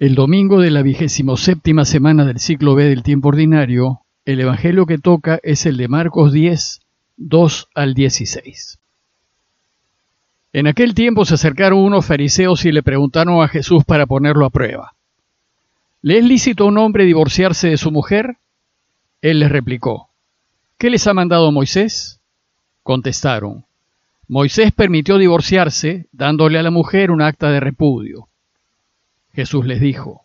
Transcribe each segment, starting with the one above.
El domingo de la vigésimo séptima semana del ciclo B del tiempo ordinario, el Evangelio que toca es el de Marcos 10, 2 al 16. En aquel tiempo se acercaron unos fariseos y le preguntaron a Jesús para ponerlo a prueba. ¿Le es lícito a un hombre divorciarse de su mujer? Él les replicó, ¿qué les ha mandado Moisés? Contestaron, Moisés permitió divorciarse dándole a la mujer un acta de repudio. Jesús les dijo,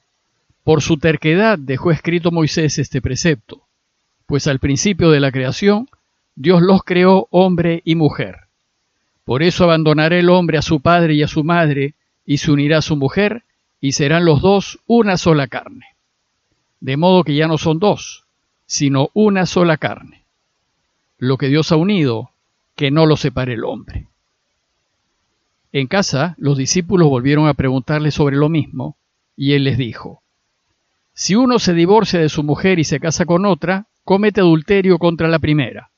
por su terquedad dejó escrito Moisés este precepto, pues al principio de la creación Dios los creó hombre y mujer. Por eso abandonará el hombre a su padre y a su madre, y se unirá a su mujer, y serán los dos una sola carne. De modo que ya no son dos, sino una sola carne. Lo que Dios ha unido, que no lo separe el hombre. En casa, los discípulos volvieron a preguntarle sobre lo mismo, y él les dijo, Si uno se divorcia de su mujer y se casa con otra, comete adulterio contra la primera.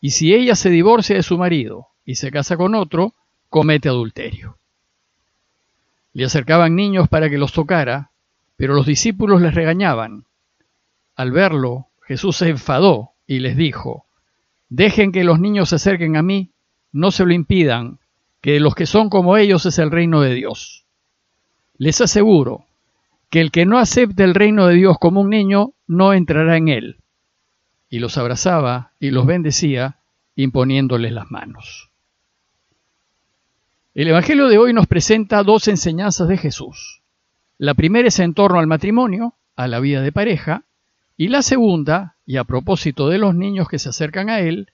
Y si ella se divorcia de su marido y se casa con otro, comete adulterio. Le acercaban niños para que los tocara, pero los discípulos les regañaban. Al verlo, Jesús se enfadó y les dijo, Dejen que los niños se acerquen a mí, no se lo impidan, que los que son como ellos es el reino de Dios. Les aseguro que el que no acepte el reino de Dios como un niño, no entrará en él. Y los abrazaba y los bendecía, imponiéndoles las manos. El Evangelio de hoy nos presenta dos enseñanzas de Jesús. La primera es en torno al matrimonio, a la vida de pareja, y la segunda, y a propósito de los niños que se acercan a Él,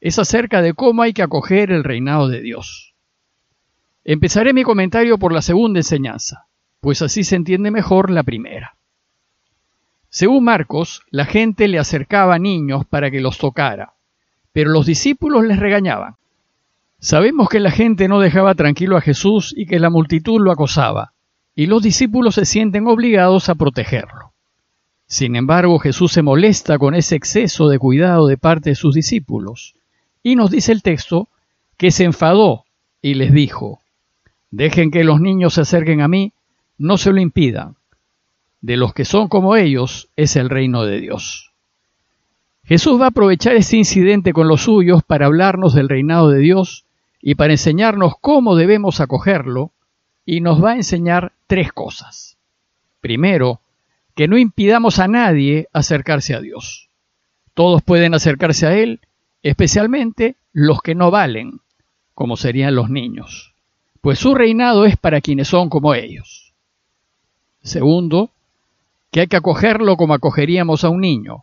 es acerca de cómo hay que acoger el reinado de Dios. Empezaré mi comentario por la segunda enseñanza, pues así se entiende mejor la primera. Según Marcos, la gente le acercaba niños para que los tocara, pero los discípulos les regañaban. Sabemos que la gente no dejaba tranquilo a Jesús y que la multitud lo acosaba, y los discípulos se sienten obligados a protegerlo. Sin embargo, Jesús se molesta con ese exceso de cuidado de parte de sus discípulos, y nos dice el texto que se enfadó y les dijo, Dejen que los niños se acerquen a mí, no se lo impidan. De los que son como ellos es el reino de Dios. Jesús va a aprovechar este incidente con los suyos para hablarnos del reinado de Dios y para enseñarnos cómo debemos acogerlo, y nos va a enseñar tres cosas. Primero, que no impidamos a nadie acercarse a Dios. Todos pueden acercarse a Él, especialmente los que no valen, como serían los niños, pues su reinado es para quienes son como ellos. Segundo, que hay que acogerlo como acogeríamos a un niño,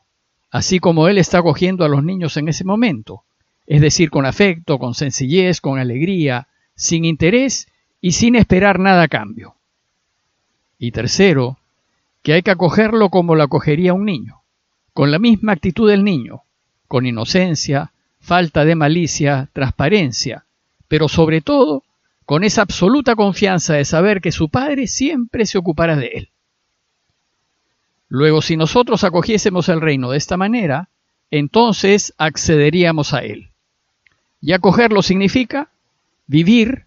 así como Él está acogiendo a los niños en ese momento, es decir, con afecto, con sencillez, con alegría, sin interés y sin esperar nada a cambio. Y tercero, que hay que acogerlo como lo acogería un niño, con la misma actitud del niño, con inocencia, falta de malicia, transparencia, pero sobre todo con esa absoluta confianza de saber que su padre siempre se ocupará de él. Luego, si nosotros acogiésemos el reino de esta manera, entonces accederíamos a él. Y acogerlo significa vivir,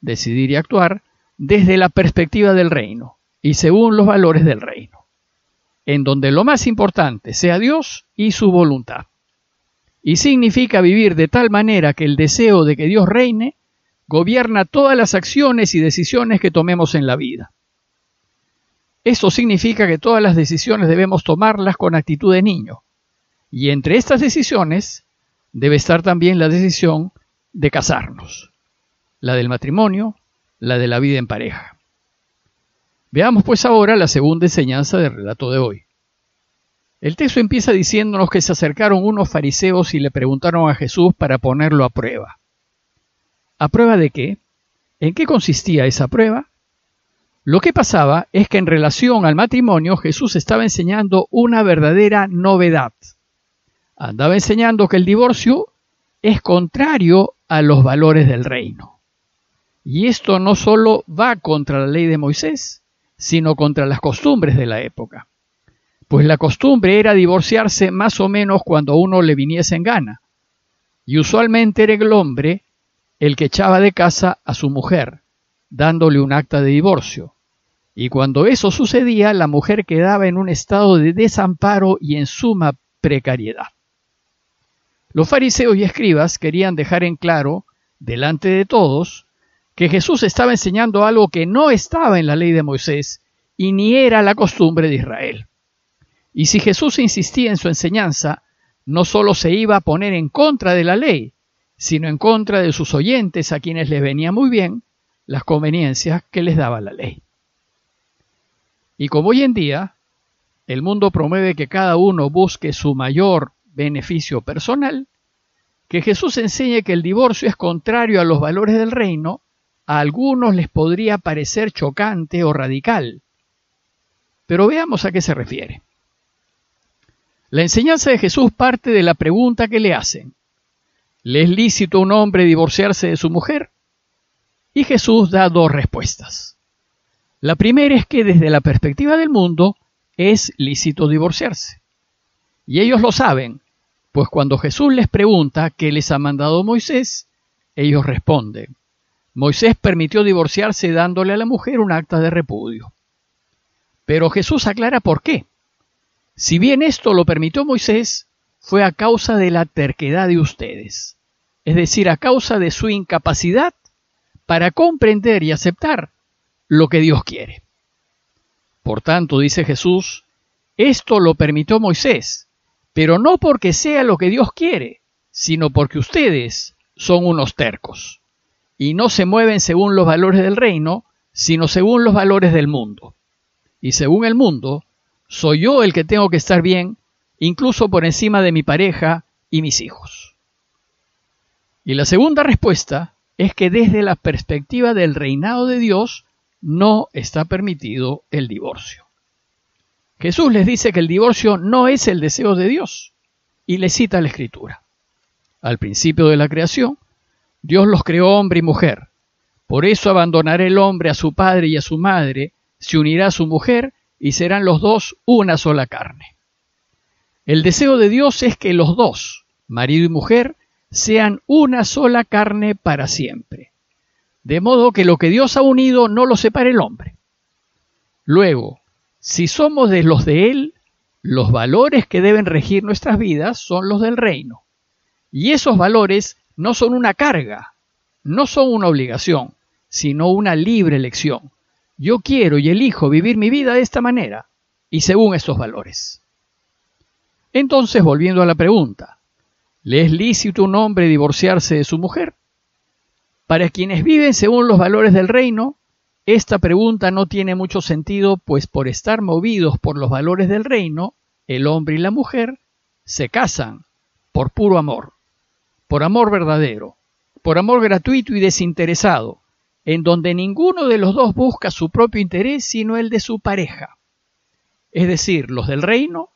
decidir y actuar desde la perspectiva del reino y según los valores del reino, en donde lo más importante sea Dios y su voluntad. Y significa vivir de tal manera que el deseo de que Dios reine gobierna todas las acciones y decisiones que tomemos en la vida. Esto significa que todas las decisiones debemos tomarlas con actitud de niño. Y entre estas decisiones debe estar también la decisión de casarnos, la del matrimonio, la de la vida en pareja. Veamos pues ahora la segunda enseñanza del relato de hoy. El texto empieza diciéndonos que se acercaron unos fariseos y le preguntaron a Jesús para ponerlo a prueba. ¿A prueba de qué? ¿En qué consistía esa prueba? Lo que pasaba es que en relación al matrimonio Jesús estaba enseñando una verdadera novedad andaba enseñando que el divorcio es contrario a los valores del reino. Y esto no solo va contra la ley de Moisés, sino contra las costumbres de la época. Pues la costumbre era divorciarse más o menos cuando uno le viniese en gana. Y usualmente era el hombre el que echaba de casa a su mujer, dándole un acta de divorcio. Y cuando eso sucedía, la mujer quedaba en un estado de desamparo y en suma precariedad. Los fariseos y escribas querían dejar en claro, delante de todos, que Jesús estaba enseñando algo que no estaba en la ley de Moisés y ni era la costumbre de Israel. Y si Jesús insistía en su enseñanza, no solo se iba a poner en contra de la ley, sino en contra de sus oyentes a quienes les venía muy bien las conveniencias que les daba la ley. Y como hoy en día el mundo promueve que cada uno busque su mayor beneficio personal, que Jesús enseñe que el divorcio es contrario a los valores del reino, a algunos les podría parecer chocante o radical. Pero veamos a qué se refiere. La enseñanza de Jesús parte de la pregunta que le hacen. ¿Le es lícito a un hombre divorciarse de su mujer? Y Jesús da dos respuestas. La primera es que desde la perspectiva del mundo es lícito divorciarse. Y ellos lo saben, pues cuando Jesús les pregunta qué les ha mandado Moisés, ellos responden, Moisés permitió divorciarse dándole a la mujer un acta de repudio. Pero Jesús aclara por qué. Si bien esto lo permitió Moisés, fue a causa de la terquedad de ustedes, es decir, a causa de su incapacidad para comprender y aceptar lo que Dios quiere. Por tanto, dice Jesús, esto lo permitió Moisés, pero no porque sea lo que Dios quiere, sino porque ustedes son unos tercos, y no se mueven según los valores del reino, sino según los valores del mundo. Y según el mundo, soy yo el que tengo que estar bien, incluso por encima de mi pareja y mis hijos. Y la segunda respuesta es que desde la perspectiva del reinado de Dios, no está permitido el divorcio. Jesús les dice que el divorcio no es el deseo de Dios y le cita la escritura. Al principio de la creación, Dios los creó hombre y mujer. Por eso abandonará el hombre a su padre y a su madre, se unirá a su mujer y serán los dos una sola carne. El deseo de Dios es que los dos, marido y mujer, sean una sola carne para siempre de modo que lo que Dios ha unido no lo separe el hombre. Luego, si somos de los de Él, los valores que deben regir nuestras vidas son los del reino. Y esos valores no son una carga, no son una obligación, sino una libre elección. Yo quiero y elijo vivir mi vida de esta manera y según estos valores. Entonces, volviendo a la pregunta, ¿le es lícito un hombre divorciarse de su mujer? Para quienes viven según los valores del reino, esta pregunta no tiene mucho sentido, pues por estar movidos por los valores del reino, el hombre y la mujer se casan por puro amor, por amor verdadero, por amor gratuito y desinteresado, en donde ninguno de los dos busca su propio interés sino el de su pareja. Es decir, los del reino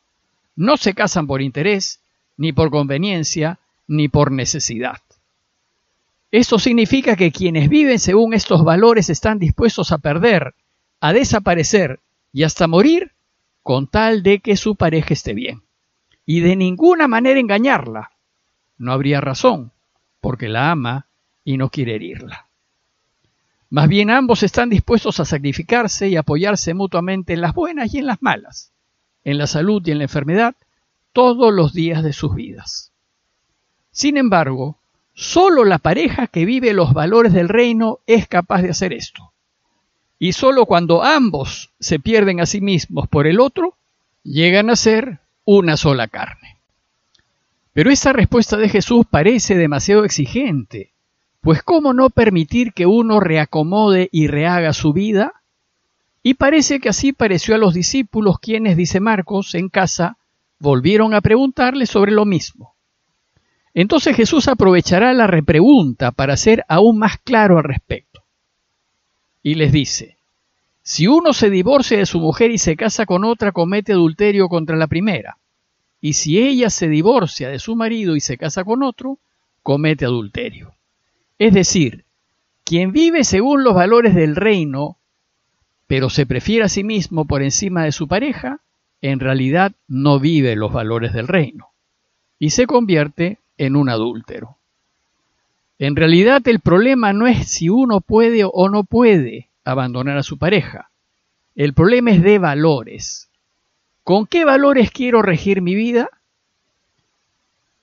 no se casan por interés, ni por conveniencia, ni por necesidad. Esto significa que quienes viven según estos valores están dispuestos a perder, a desaparecer y hasta morir con tal de que su pareja esté bien. Y de ninguna manera engañarla. No habría razón, porque la ama y no quiere herirla. Más bien ambos están dispuestos a sacrificarse y apoyarse mutuamente en las buenas y en las malas, en la salud y en la enfermedad, todos los días de sus vidas. Sin embargo, Solo la pareja que vive los valores del reino es capaz de hacer esto. Y solo cuando ambos se pierden a sí mismos por el otro, llegan a ser una sola carne. Pero esta respuesta de Jesús parece demasiado exigente, pues ¿cómo no permitir que uno reacomode y rehaga su vida? Y parece que así pareció a los discípulos quienes, dice Marcos, en casa, volvieron a preguntarle sobre lo mismo. Entonces Jesús aprovechará la repregunta para ser aún más claro al respecto. Y les dice, si uno se divorcia de su mujer y se casa con otra, comete adulterio contra la primera. Y si ella se divorcia de su marido y se casa con otro, comete adulterio. Es decir, quien vive según los valores del reino, pero se prefiere a sí mismo por encima de su pareja, en realidad no vive los valores del reino y se convierte en un adúltero. En realidad el problema no es si uno puede o no puede abandonar a su pareja, El problema es de valores. ¿Con qué valores quiero regir mi vida?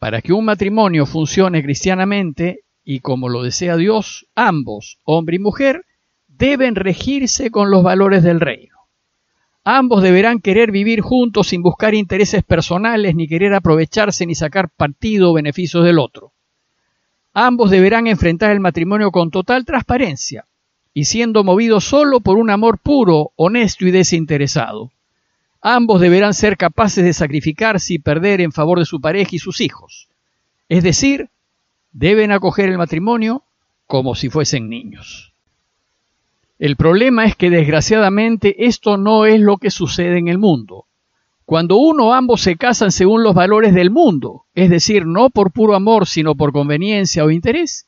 Para que un matrimonio funcione cristianamente y como lo desea Dios, ambos, hombre y mujer, deben regirse con los valores del reino. Ambos deberán querer vivir juntos sin buscar intereses personales, ni querer aprovecharse ni sacar partido o beneficios del otro. Ambos deberán enfrentar el matrimonio con total transparencia y siendo movidos solo por un amor puro, honesto y desinteresado. Ambos deberán ser capaces de sacrificarse y perder en favor de su pareja y sus hijos. Es decir, deben acoger el matrimonio como si fuesen niños. El problema es que desgraciadamente esto no es lo que sucede en el mundo. Cuando uno o ambos se casan según los valores del mundo, es decir, no por puro amor, sino por conveniencia o interés,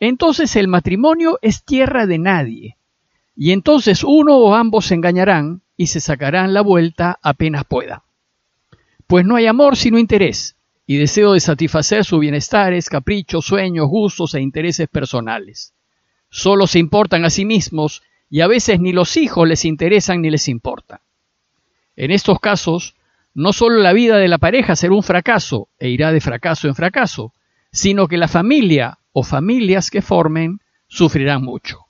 entonces el matrimonio es tierra de nadie. Y entonces uno o ambos se engañarán y se sacarán la vuelta apenas pueda. Pues no hay amor sino interés, y deseo de satisfacer sus bienestares, caprichos, sueños, gustos e intereses personales. Solo se importan a sí mismos y a veces ni los hijos les interesan ni les importa. En estos casos, no solo la vida de la pareja será un fracaso e irá de fracaso en fracaso, sino que la familia o familias que formen sufrirán mucho.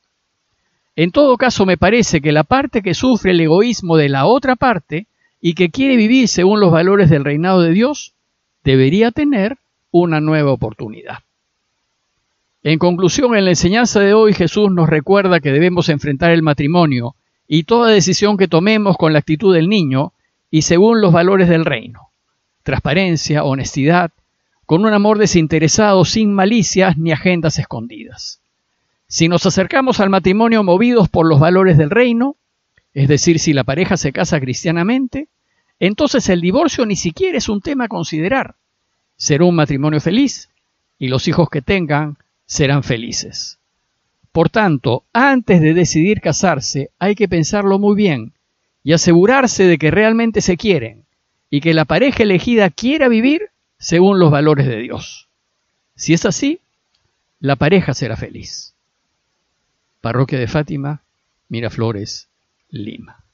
En todo caso, me parece que la parte que sufre el egoísmo de la otra parte y que quiere vivir según los valores del reinado de Dios, debería tener una nueva oportunidad. En conclusión, en la enseñanza de hoy Jesús nos recuerda que debemos enfrentar el matrimonio y toda decisión que tomemos con la actitud del niño y según los valores del reino. Transparencia, honestidad, con un amor desinteresado sin malicias ni agendas escondidas. Si nos acercamos al matrimonio movidos por los valores del reino, es decir, si la pareja se casa cristianamente, entonces el divorcio ni siquiera es un tema a considerar. Será un matrimonio feliz y los hijos que tengan serán felices. Por tanto, antes de decidir casarse, hay que pensarlo muy bien y asegurarse de que realmente se quieren y que la pareja elegida quiera vivir según los valores de Dios. Si es así, la pareja será feliz. Parroquia de Fátima, Miraflores, Lima.